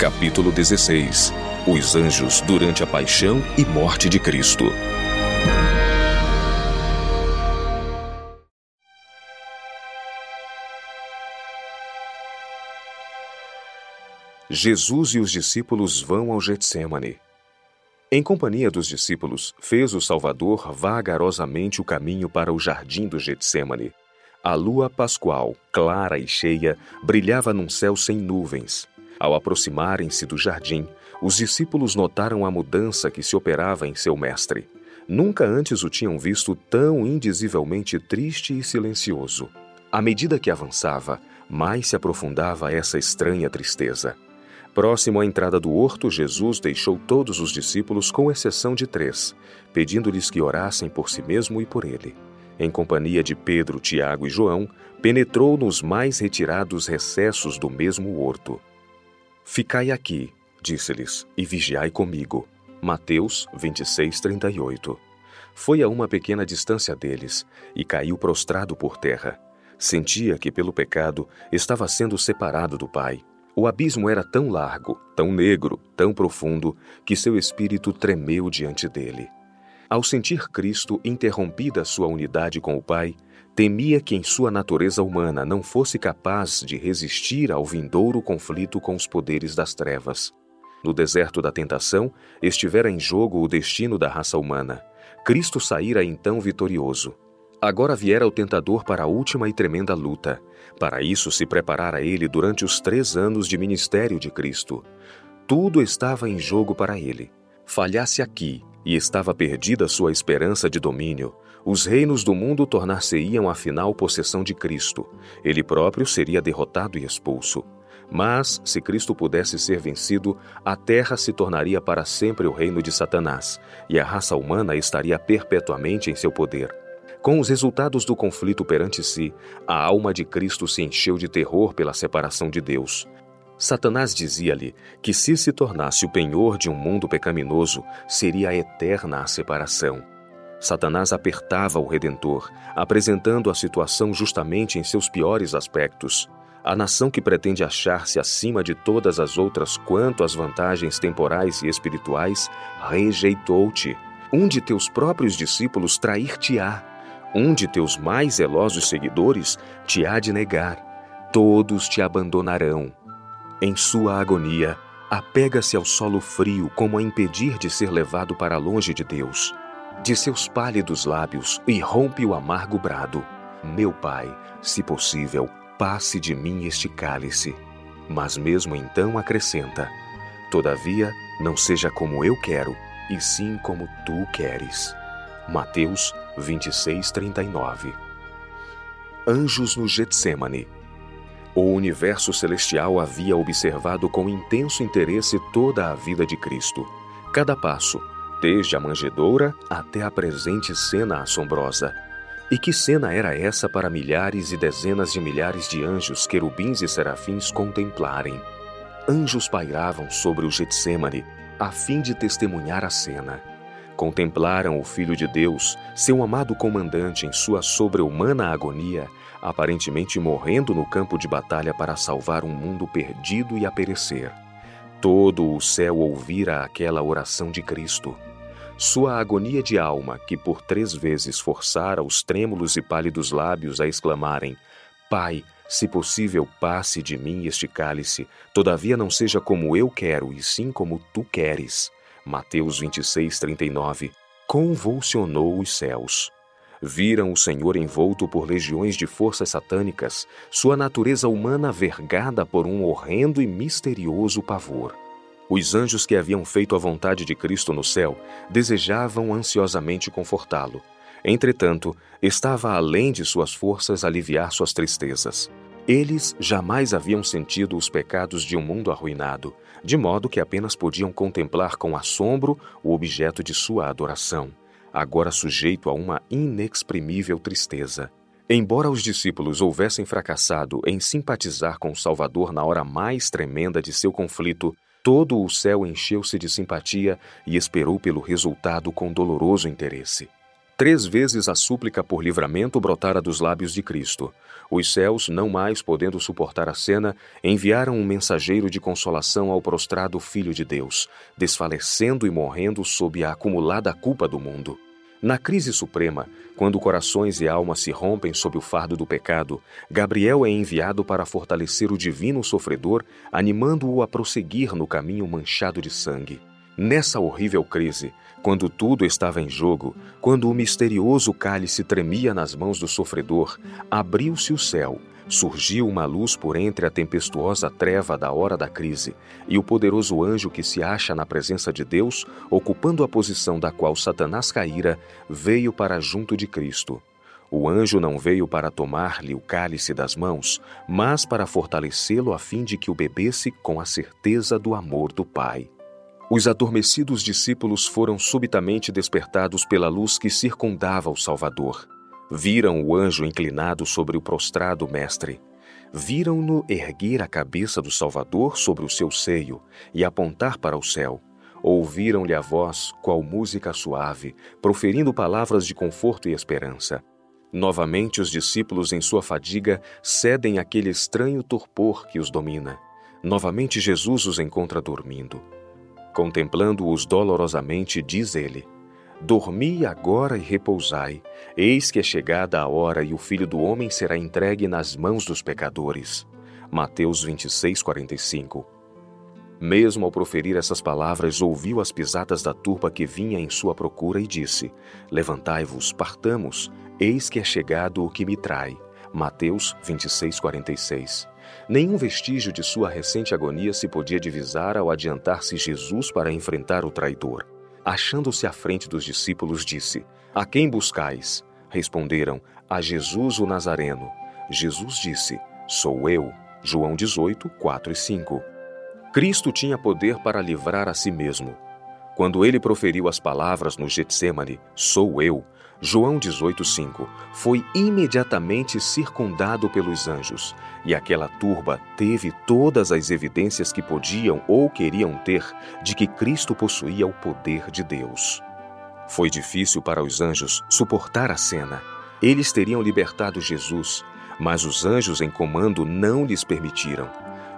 Capítulo 16 Os anjos durante a paixão e morte de Cristo. Jesus e os discípulos vão ao Getsemane. Em companhia dos discípulos, fez o Salvador vagarosamente o caminho para o jardim do Getsemane. A lua pascual, clara e cheia, brilhava num céu sem nuvens. Ao aproximarem-se do jardim, os discípulos notaram a mudança que se operava em seu mestre. Nunca antes o tinham visto tão indizivelmente triste e silencioso. À medida que avançava, mais se aprofundava essa estranha tristeza. Próximo à entrada do horto, Jesus deixou todos os discípulos, com exceção de três, pedindo-lhes que orassem por si mesmo e por ele. Em companhia de Pedro, Tiago e João, penetrou nos mais retirados recessos do mesmo horto. Ficai aqui, disse-lhes, e vigiai comigo. Mateus 26, 38. Foi a uma pequena distância deles e caiu prostrado por terra. Sentia que, pelo pecado, estava sendo separado do Pai. O abismo era tão largo, tão negro, tão profundo, que seu espírito tremeu diante dele. Ao sentir Cristo interrompida sua unidade com o Pai, temia que em sua natureza humana não fosse capaz de resistir ao vindouro conflito com os poderes das trevas. No deserto da tentação, estivera em jogo o destino da raça humana. Cristo saíra então vitorioso. Agora viera o tentador para a última e tremenda luta. Para isso se preparara ele durante os três anos de ministério de Cristo. Tudo estava em jogo para ele. Falhasse aqui, e estava perdida sua esperança de domínio, os reinos do mundo tornar-se-iam afinal possessão de Cristo. Ele próprio seria derrotado e expulso. Mas, se Cristo pudesse ser vencido, a terra se tornaria para sempre o reino de Satanás, e a raça humana estaria perpetuamente em seu poder. Com os resultados do conflito perante si, a alma de Cristo se encheu de terror pela separação de Deus. Satanás dizia-lhe que se se tornasse o penhor de um mundo pecaminoso, seria eterna a separação. Satanás apertava o Redentor, apresentando a situação justamente em seus piores aspectos. A nação que pretende achar-se acima de todas as outras quanto às vantagens temporais e espirituais, rejeitou-te. Um de teus próprios discípulos trair-te-á. Um de teus mais zelosos seguidores te há de negar. Todos te abandonarão. Em sua agonia, apega-se ao solo frio como a impedir de ser levado para longe de Deus de seus pálidos lábios e rompe o amargo brado: Meu pai, se possível, passe de mim este cálice. Mas mesmo então acrescenta: Todavia, não seja como eu quero, e sim como tu queres. Mateus 26, 39 Anjos no Getsemane O universo celestial havia observado com intenso interesse toda a vida de Cristo. Cada passo, desde a manjedoura até a presente cena assombrosa. E que cena era essa para milhares e dezenas de milhares de anjos, querubins e serafins contemplarem? Anjos pairavam sobre o Getsemane a fim de testemunhar a cena. Contemplaram o Filho de Deus, seu amado comandante, em sua sobre-humana agonia, aparentemente morrendo no campo de batalha para salvar um mundo perdido e a perecer. Todo o céu ouvira aquela oração de Cristo. Sua agonia de alma, que por três vezes forçara os trêmulos e pálidos lábios a exclamarem: Pai, se possível, passe de mim este cálice, todavia não seja como eu quero, e sim como tu queres. Mateus 26, 39. Convulsionou os céus. Viram o Senhor envolto por legiões de forças satânicas, sua natureza humana vergada por um horrendo e misterioso pavor. Os anjos que haviam feito a vontade de Cristo no céu desejavam ansiosamente confortá-lo. Entretanto, estava além de suas forças aliviar suas tristezas. Eles jamais haviam sentido os pecados de um mundo arruinado, de modo que apenas podiam contemplar com assombro o objeto de sua adoração, agora sujeito a uma inexprimível tristeza. Embora os discípulos houvessem fracassado em simpatizar com o Salvador na hora mais tremenda de seu conflito, Todo o céu encheu-se de simpatia e esperou pelo resultado com doloroso interesse. Três vezes a súplica por livramento brotara dos lábios de Cristo. Os céus, não mais podendo suportar a cena, enviaram um mensageiro de consolação ao prostrado Filho de Deus, desfalecendo e morrendo sob a acumulada culpa do mundo. Na crise suprema, quando corações e almas se rompem sob o fardo do pecado, Gabriel é enviado para fortalecer o divino sofredor, animando-o a prosseguir no caminho manchado de sangue. Nessa horrível crise, quando tudo estava em jogo, quando o misterioso cálice tremia nas mãos do sofredor, abriu-se o céu, surgiu uma luz por entre a tempestuosa treva da hora da crise, e o poderoso anjo que se acha na presença de Deus, ocupando a posição da qual Satanás caíra, veio para junto de Cristo. O anjo não veio para tomar-lhe o cálice das mãos, mas para fortalecê-lo a fim de que o bebesse com a certeza do amor do Pai. Os adormecidos discípulos foram subitamente despertados pela luz que circundava o Salvador. Viram o anjo inclinado sobre o prostrado Mestre. Viram-no erguer a cabeça do Salvador sobre o seu seio e apontar para o céu. Ouviram-lhe a voz, qual música suave, proferindo palavras de conforto e esperança. Novamente, os discípulos, em sua fadiga, cedem àquele estranho torpor que os domina. Novamente, Jesus os encontra dormindo. Contemplando-os dolorosamente, diz ele: Dormi agora e repousai, eis que é chegada a hora e o filho do homem será entregue nas mãos dos pecadores. Mateus 26, 45. Mesmo ao proferir essas palavras, ouviu as pisadas da turba que vinha em sua procura e disse: Levantai-vos, partamos, eis que é chegado o que me trai. Mateus 26, 46. Nenhum vestígio de sua recente agonia se podia divisar ao adiantar-se Jesus para enfrentar o traidor. Achando-se à frente dos discípulos, disse: A quem buscais? Responderam: A Jesus o Nazareno. Jesus disse: Sou eu. João 18, 4 e 5. Cristo tinha poder para livrar a si mesmo. Quando ele proferiu as palavras no Getsemane, Sou eu, João 18,5 foi imediatamente circundado pelos anjos, e aquela turba teve todas as evidências que podiam ou queriam ter de que Cristo possuía o poder de Deus. Foi difícil para os anjos suportar a cena. Eles teriam libertado Jesus, mas os anjos em comando não lhes permitiram.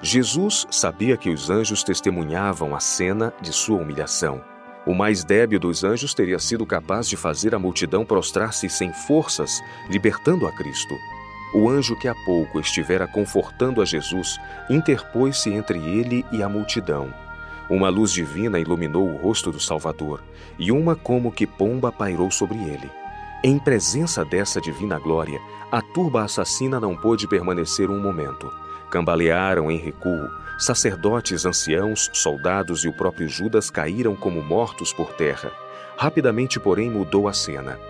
Jesus sabia que os anjos testemunhavam a cena de sua humilhação o mais débil dos anjos teria sido capaz de fazer a multidão prostrar-se sem forças, libertando a Cristo. O anjo que há pouco estivera confortando a Jesus interpôs-se entre ele e a multidão. Uma luz divina iluminou o rosto do Salvador, e uma como que pomba pairou sobre ele. Em presença dessa divina glória, a turba assassina não pôde permanecer um momento. Cambalearam em recuo, Sacerdotes, anciãos, soldados e o próprio Judas caíram como mortos por terra. Rapidamente, porém, mudou a cena.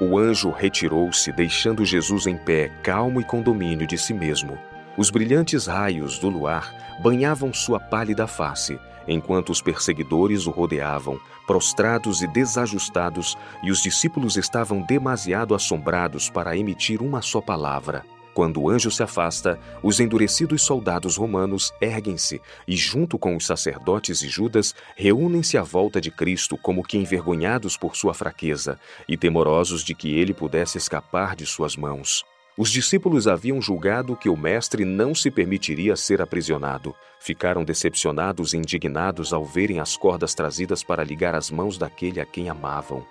O anjo retirou-se, deixando Jesus em pé, calmo e com domínio de si mesmo. Os brilhantes raios do luar banhavam sua pálida face, enquanto os perseguidores o rodeavam, prostrados e desajustados, e os discípulos estavam demasiado assombrados para emitir uma só palavra. Quando o anjo se afasta, os endurecidos soldados romanos erguem-se e, junto com os sacerdotes e Judas, reúnem-se à volta de Cristo, como que envergonhados por sua fraqueza e temorosos de que ele pudesse escapar de suas mãos. Os discípulos haviam julgado que o Mestre não se permitiria ser aprisionado. Ficaram decepcionados e indignados ao verem as cordas trazidas para ligar as mãos daquele a quem amavam.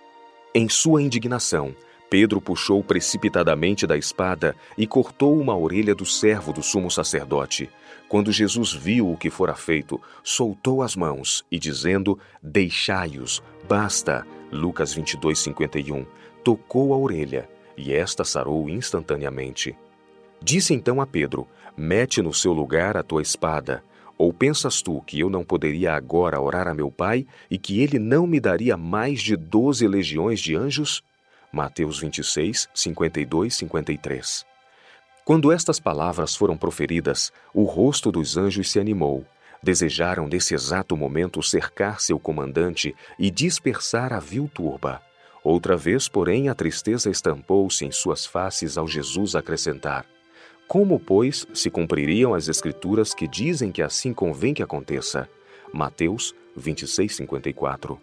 Em sua indignação, Pedro puxou precipitadamente da espada e cortou uma orelha do servo do sumo sacerdote. Quando Jesus viu o que fora feito, soltou as mãos e, dizendo: Deixai-os, basta. Lucas 22, 51. Tocou a orelha e esta sarou instantaneamente. Disse então a Pedro: Mete no seu lugar a tua espada. Ou pensas tu que eu não poderia agora orar a meu pai e que ele não me daria mais de doze legiões de anjos? Mateus 26, 52 53. Quando estas palavras foram proferidas, o rosto dos anjos se animou. Desejaram nesse exato momento cercar seu comandante e dispersar a vil turba. Outra vez, porém, a tristeza estampou-se em suas faces ao Jesus acrescentar: Como, pois, se cumpririam as Escrituras que dizem que assim convém que aconteça? Mateus 26, 54.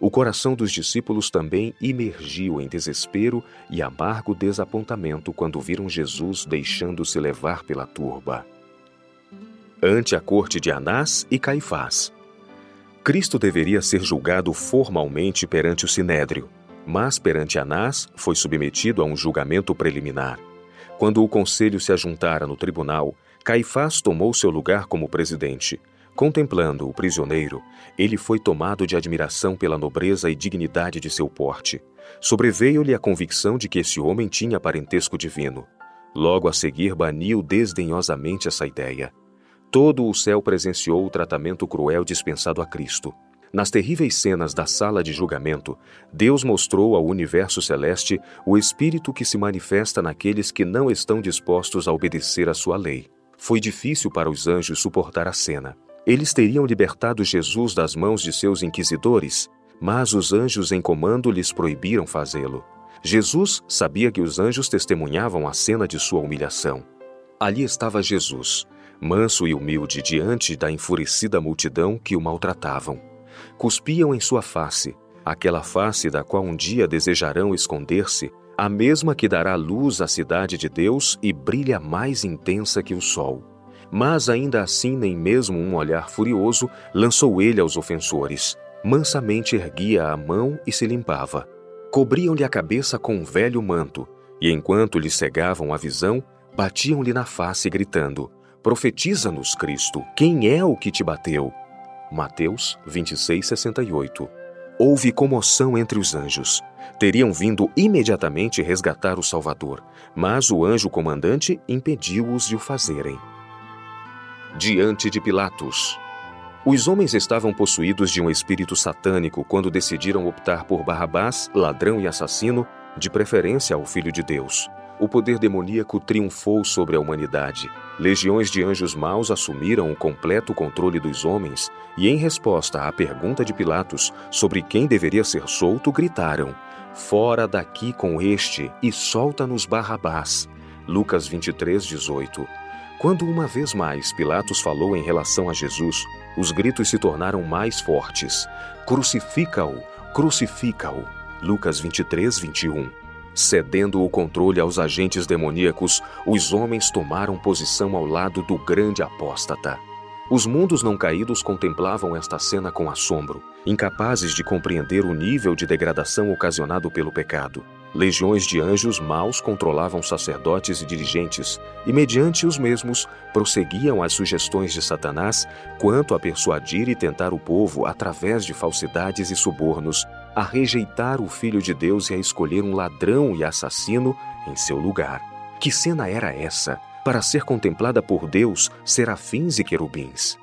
O coração dos discípulos também imergiu em desespero e amargo desapontamento quando viram Jesus deixando-se levar pela turba. Ante a corte de Anás e Caifás. Cristo deveria ser julgado formalmente perante o Sinédrio, mas perante Anás foi submetido a um julgamento preliminar. Quando o conselho se ajuntara no tribunal, Caifás tomou seu lugar como presidente. Contemplando o prisioneiro, ele foi tomado de admiração pela nobreza e dignidade de seu porte. Sobreveio-lhe a convicção de que esse homem tinha parentesco divino. Logo a seguir, baniu desdenhosamente essa ideia. Todo o céu presenciou o tratamento cruel dispensado a Cristo. Nas terríveis cenas da sala de julgamento, Deus mostrou ao universo celeste o espírito que se manifesta naqueles que não estão dispostos a obedecer à sua lei. Foi difícil para os anjos suportar a cena. Eles teriam libertado Jesus das mãos de seus inquisidores, mas os anjos em comando lhes proibiram fazê-lo. Jesus sabia que os anjos testemunhavam a cena de sua humilhação. Ali estava Jesus, manso e humilde diante da enfurecida multidão que o maltratavam. Cuspiam em sua face, aquela face da qual um dia desejarão esconder-se, a mesma que dará luz à cidade de Deus e brilha mais intensa que o sol. Mas ainda assim, nem mesmo um olhar furioso lançou ele aos ofensores. Mansamente erguia a mão e se limpava. Cobriam-lhe a cabeça com um velho manto, e enquanto lhe cegavam a visão, batiam-lhe na face, gritando: Profetiza-nos, Cristo, quem é o que te bateu? Mateus 26, 68. Houve comoção entre os anjos teriam vindo imediatamente resgatar o Salvador, mas o anjo comandante impediu-os de o fazerem. Diante de Pilatos. Os homens estavam possuídos de um espírito satânico quando decidiram optar por Barrabás, ladrão e assassino, de preferência ao Filho de Deus. O poder demoníaco triunfou sobre a humanidade. Legiões de anjos maus assumiram o completo controle dos homens e, em resposta à pergunta de Pilatos sobre quem deveria ser solto, gritaram: Fora daqui com este e solta-nos Barrabás. Lucas 23, 18. Quando uma vez mais Pilatos falou em relação a Jesus, os gritos se tornaram mais fortes. Crucifica-o! Crucifica-o! Lucas 23, 21. Cedendo o controle aos agentes demoníacos, os homens tomaram posição ao lado do grande apóstata. Os mundos não caídos contemplavam esta cena com assombro, incapazes de compreender o nível de degradação ocasionado pelo pecado. Legiões de anjos maus controlavam sacerdotes e dirigentes, e, mediante os mesmos, prosseguiam as sugestões de Satanás quanto a persuadir e tentar o povo, através de falsidades e subornos, a rejeitar o Filho de Deus e a escolher um ladrão e assassino em seu lugar. Que cena era essa? para ser contemplada por Deus, serafins e querubins.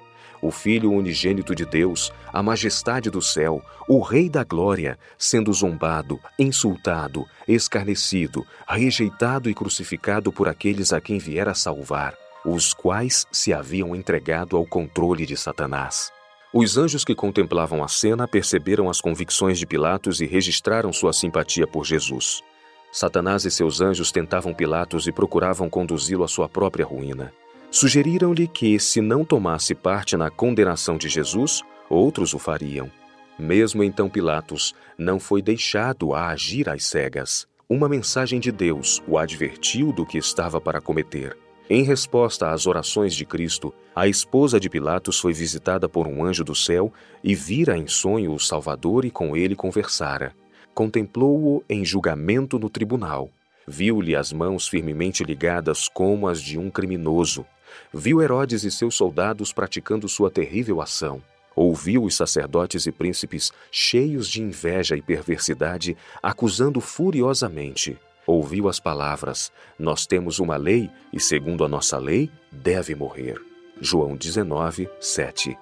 O Filho unigênito de Deus, a majestade do céu, o Rei da glória, sendo zombado, insultado, escarnecido, rejeitado e crucificado por aqueles a quem viera salvar, os quais se haviam entregado ao controle de Satanás. Os anjos que contemplavam a cena perceberam as convicções de Pilatos e registraram sua simpatia por Jesus. Satanás e seus anjos tentavam Pilatos e procuravam conduzi-lo à sua própria ruína. Sugeriram-lhe que, se não tomasse parte na condenação de Jesus, outros o fariam. Mesmo então Pilatos não foi deixado a agir às cegas. Uma mensagem de Deus o advertiu do que estava para cometer. Em resposta às orações de Cristo, a esposa de Pilatos foi visitada por um anjo do céu e vira em sonho o Salvador e com ele conversara. Contemplou-o em julgamento no tribunal. Viu-lhe as mãos firmemente ligadas como as de um criminoso. Viu Herodes e seus soldados praticando sua terrível ação. Ouviu os sacerdotes e príncipes, cheios de inveja e perversidade, acusando furiosamente. Ouviu as palavras: Nós temos uma lei e, segundo a nossa lei, deve morrer. João 19, 7.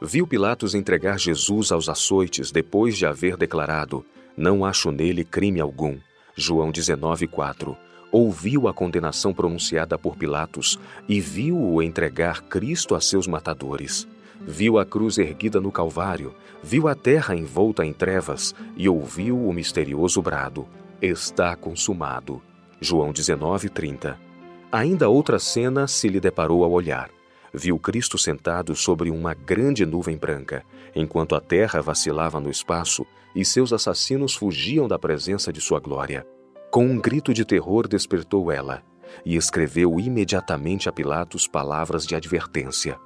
Viu Pilatos entregar Jesus aos açoites depois de haver declarado: não acho nele crime algum. João 19:4. Ouviu a condenação pronunciada por Pilatos e viu-o entregar Cristo a seus matadores. Viu a cruz erguida no Calvário, viu a terra envolta em trevas e ouviu o misterioso brado: Está consumado. João 19:30. Ainda outra cena se lhe deparou ao olhar viu Cristo sentado sobre uma grande nuvem branca, enquanto a terra vacilava no espaço e seus assassinos fugiam da presença de sua glória. Com um grito de terror despertou ela e escreveu imediatamente a Pilatos palavras de advertência.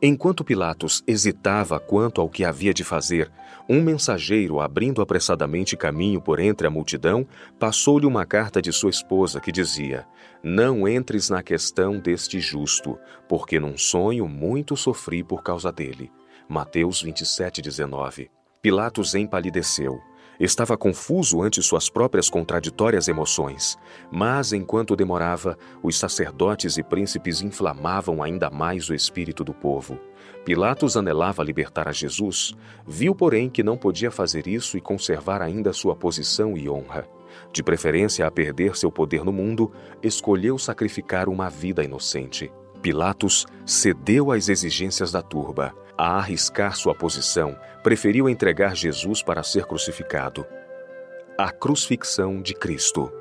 Enquanto Pilatos hesitava quanto ao que havia de fazer, um mensageiro, abrindo apressadamente caminho por entre a multidão, passou-lhe uma carta de sua esposa que dizia: Não entres na questão deste justo, porque num sonho muito sofri por causa dele. Mateus 27, 19. Pilatos empalideceu. Estava confuso ante suas próprias contraditórias emoções, mas enquanto demorava, os sacerdotes e príncipes inflamavam ainda mais o espírito do povo. Pilatos anelava libertar a Jesus, viu, porém, que não podia fazer isso e conservar ainda sua posição e honra. De preferência a perder seu poder no mundo, escolheu sacrificar uma vida inocente. Pilatos cedeu às exigências da turba. A arriscar sua posição, preferiu entregar Jesus para ser crucificado. A crucifixão de Cristo.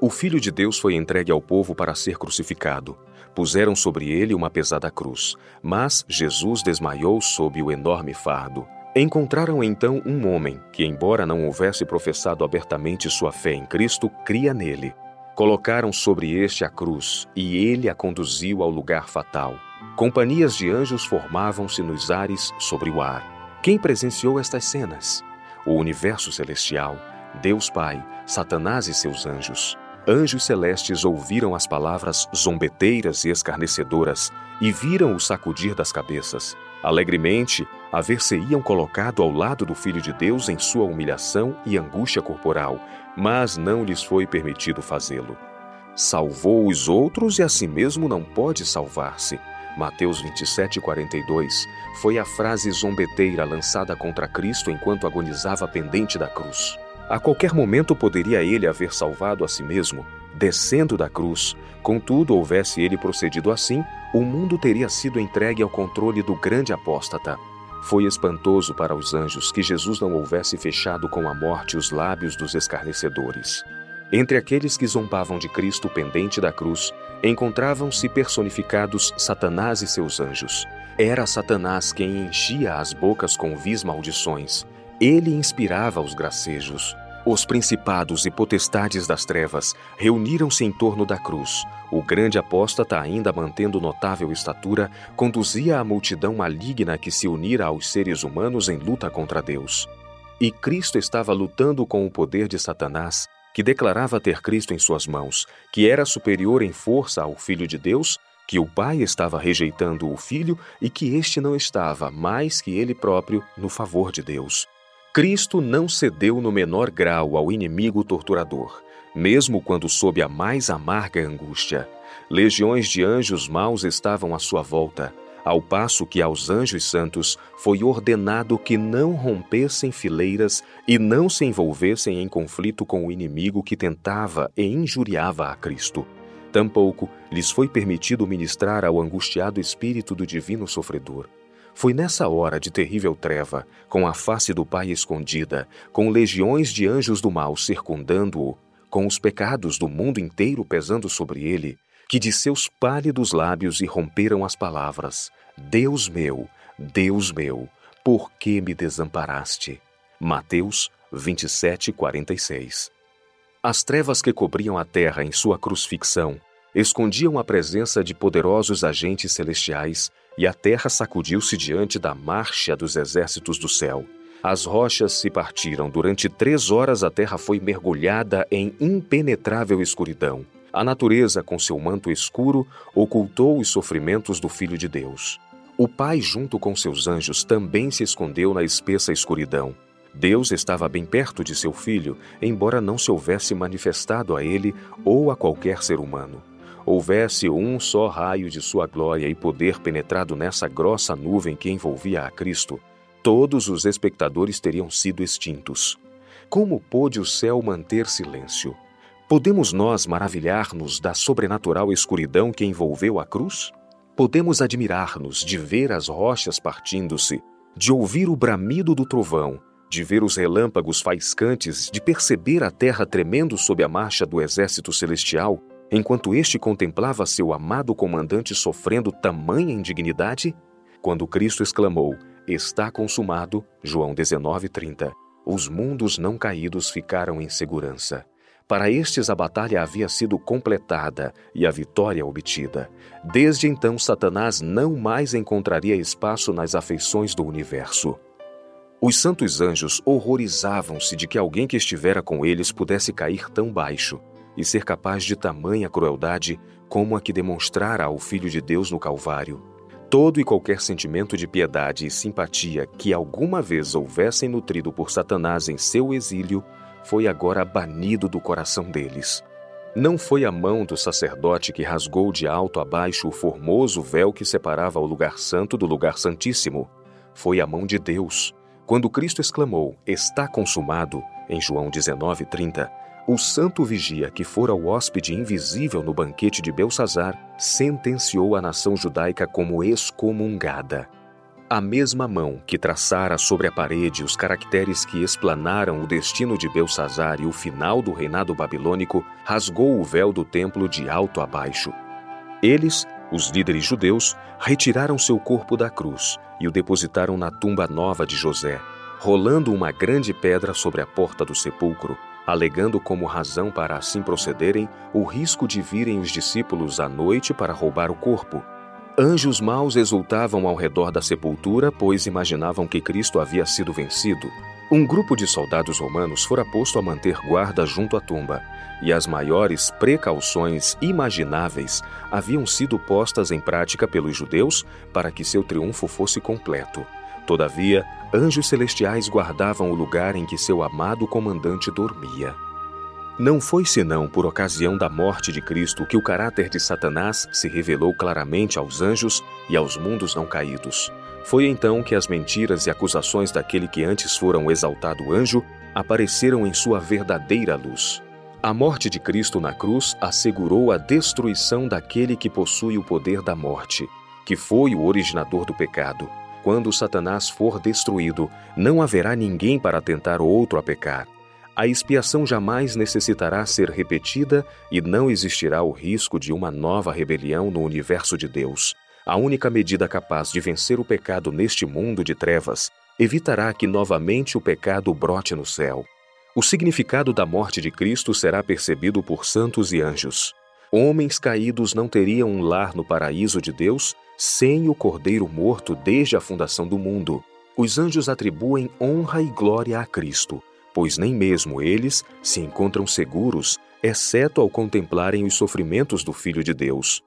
O Filho de Deus foi entregue ao povo para ser crucificado. Puseram sobre ele uma pesada cruz, mas Jesus desmaiou sob o enorme fardo. Encontraram então um homem que, embora não houvesse professado abertamente sua fé em Cristo, cria nele. Colocaram sobre este a cruz, e ele a conduziu ao lugar fatal. Companhias de anjos formavam-se nos ares sobre o ar. Quem presenciou estas cenas? O universo celestial, Deus Pai, Satanás e seus anjos. Anjos celestes ouviram as palavras zombeteiras e escarnecedoras e viram o sacudir das cabeças. Alegremente, haver-se-iam colocado ao lado do Filho de Deus em sua humilhação e angústia corporal, mas não lhes foi permitido fazê-lo. Salvou os outros e a si mesmo não pode salvar-se. Mateus 27, 42 foi a frase zombeteira lançada contra Cristo enquanto agonizava pendente da cruz. A qualquer momento poderia ele haver salvado a si mesmo, descendo da cruz. Contudo, houvesse ele procedido assim, o mundo teria sido entregue ao controle do grande apóstata. Foi espantoso para os anjos que Jesus não houvesse fechado com a morte os lábios dos escarnecedores. Entre aqueles que zombavam de Cristo pendente da cruz, encontravam-se personificados Satanás e seus anjos. Era Satanás quem enchia as bocas com vis maldições. Ele inspirava os gracejos. Os principados e potestades das trevas reuniram-se em torno da cruz. O grande apóstata, ainda mantendo notável estatura, conduzia a multidão maligna que se unira aos seres humanos em luta contra Deus. E Cristo estava lutando com o poder de Satanás, que declarava ter Cristo em suas mãos, que era superior em força ao Filho de Deus, que o Pai estava rejeitando o Filho e que este não estava, mais que ele próprio, no favor de Deus. Cristo não cedeu no menor grau ao inimigo torturador, mesmo quando sob a mais amarga angústia. Legiões de anjos maus estavam à sua volta, ao passo que aos anjos santos foi ordenado que não rompessem fileiras e não se envolvessem em conflito com o inimigo que tentava e injuriava a Cristo. Tampouco lhes foi permitido ministrar ao angustiado espírito do divino sofredor. Foi nessa hora de terrível treva, com a face do Pai escondida, com legiões de anjos do mal circundando-o, com os pecados do mundo inteiro pesando sobre ele, que de seus pálidos lábios irromperam as palavras: Deus meu, Deus meu, por que me desamparaste? Mateus 27, 46. As trevas que cobriam a terra em sua crucifixão escondiam a presença de poderosos agentes celestiais e a terra sacudiu-se diante da marcha dos exércitos do céu. As rochas se partiram. Durante três horas a terra foi mergulhada em impenetrável escuridão. A natureza, com seu manto escuro, ocultou os sofrimentos do Filho de Deus. O Pai, junto com seus anjos, também se escondeu na espessa escuridão. Deus estava bem perto de seu filho, embora não se houvesse manifestado a ele ou a qualquer ser humano houvesse um só raio de sua glória e poder penetrado nessa grossa nuvem que envolvia a Cristo, todos os espectadores teriam sido extintos. Como pôde o céu manter silêncio? Podemos nós maravilhar-nos da sobrenatural escuridão que envolveu a cruz? Podemos admirar-nos de ver as rochas partindo-se, de ouvir o bramido do trovão, de ver os relâmpagos faiscantes, de perceber a terra tremendo sob a marcha do exército celestial, enquanto este contemplava seu amado comandante sofrendo tamanha indignidade? Quando Cristo exclamou: Está consumado, João 19:30, os mundos não caídos ficaram em segurança. Para estes a batalha havia sido completada e a vitória obtida. Desde então, Satanás não mais encontraria espaço nas afeições do universo. Os santos anjos horrorizavam-se de que alguém que estivera com eles pudesse cair tão baixo e ser capaz de tamanha crueldade como a que demonstrara ao Filho de Deus no Calvário. Todo e qualquer sentimento de piedade e simpatia que alguma vez houvessem nutrido por Satanás em seu exílio foi agora banido do coração deles. Não foi a mão do sacerdote que rasgou de alto a baixo o formoso véu que separava o lugar santo do lugar santíssimo. Foi a mão de Deus. Quando Cristo exclamou: Está consumado, em João 19:30, o santo vigia que fora o hóspede invisível no banquete de Belsazar sentenciou a nação judaica como excomungada. A mesma mão que traçara sobre a parede os caracteres que explanaram o destino de Belsazar e o final do reinado babilônico rasgou o véu do templo de alto a baixo. Eles, os líderes judeus, retiraram seu corpo da cruz e o depositaram na tumba nova de José, rolando uma grande pedra sobre a porta do sepulcro, alegando como razão para assim procederem o risco de virem os discípulos à noite para roubar o corpo. Anjos maus exultavam ao redor da sepultura, pois imaginavam que Cristo havia sido vencido. Um grupo de soldados romanos fora posto a manter guarda junto à tumba, e as maiores precauções imagináveis haviam sido postas em prática pelos judeus para que seu triunfo fosse completo. Todavia, anjos celestiais guardavam o lugar em que seu amado comandante dormia. Não foi senão por ocasião da morte de Cristo que o caráter de Satanás se revelou claramente aos anjos e aos mundos não caídos. Foi então que as mentiras e acusações daquele que antes fora um exaltado anjo apareceram em sua verdadeira luz. A morte de Cristo na cruz assegurou a destruição daquele que possui o poder da morte, que foi o originador do pecado. Quando Satanás for destruído, não haverá ninguém para tentar outro a pecar a expiação jamais necessitará ser repetida e não existirá o risco de uma nova rebelião no universo de Deus. A única medida capaz de vencer o pecado neste mundo de trevas evitará que novamente o pecado brote no céu. O significado da morte de Cristo será percebido por santos e anjos. Homens caídos não teriam um lar no paraíso de Deus sem o Cordeiro morto desde a fundação do mundo. Os anjos atribuem honra e glória a Cristo pois nem mesmo eles se encontram seguros, exceto ao contemplarem os sofrimentos do Filho de Deus.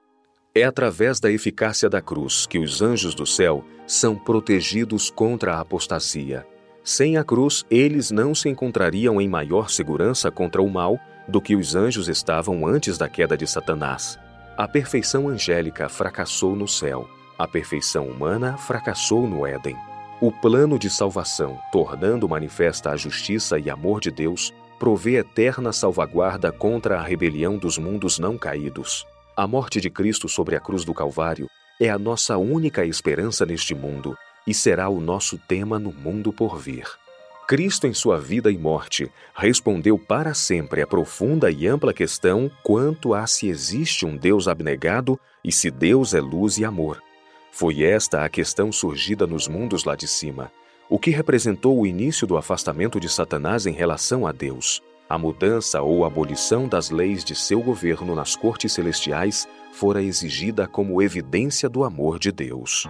É através da eficácia da cruz que os anjos do céu são protegidos contra a apostasia. Sem a cruz, eles não se encontrariam em maior segurança contra o mal do que os anjos estavam antes da queda de Satanás. A perfeição angélica fracassou no céu, a perfeição humana fracassou no Éden. O plano de salvação, tornando manifesta a justiça e amor de Deus, provê eterna salvaguarda contra a rebelião dos mundos não caídos. A morte de Cristo sobre a cruz do Calvário é a nossa única esperança neste mundo e será o nosso tema no mundo por vir. Cristo, em sua vida e morte, respondeu para sempre a profunda e ampla questão quanto a se existe um Deus abnegado e se Deus é luz e amor. Foi esta a questão surgida nos mundos lá de cima, o que representou o início do afastamento de Satanás em relação a Deus. A mudança ou abolição das leis de seu governo nas cortes celestiais fora exigida como evidência do amor de Deus.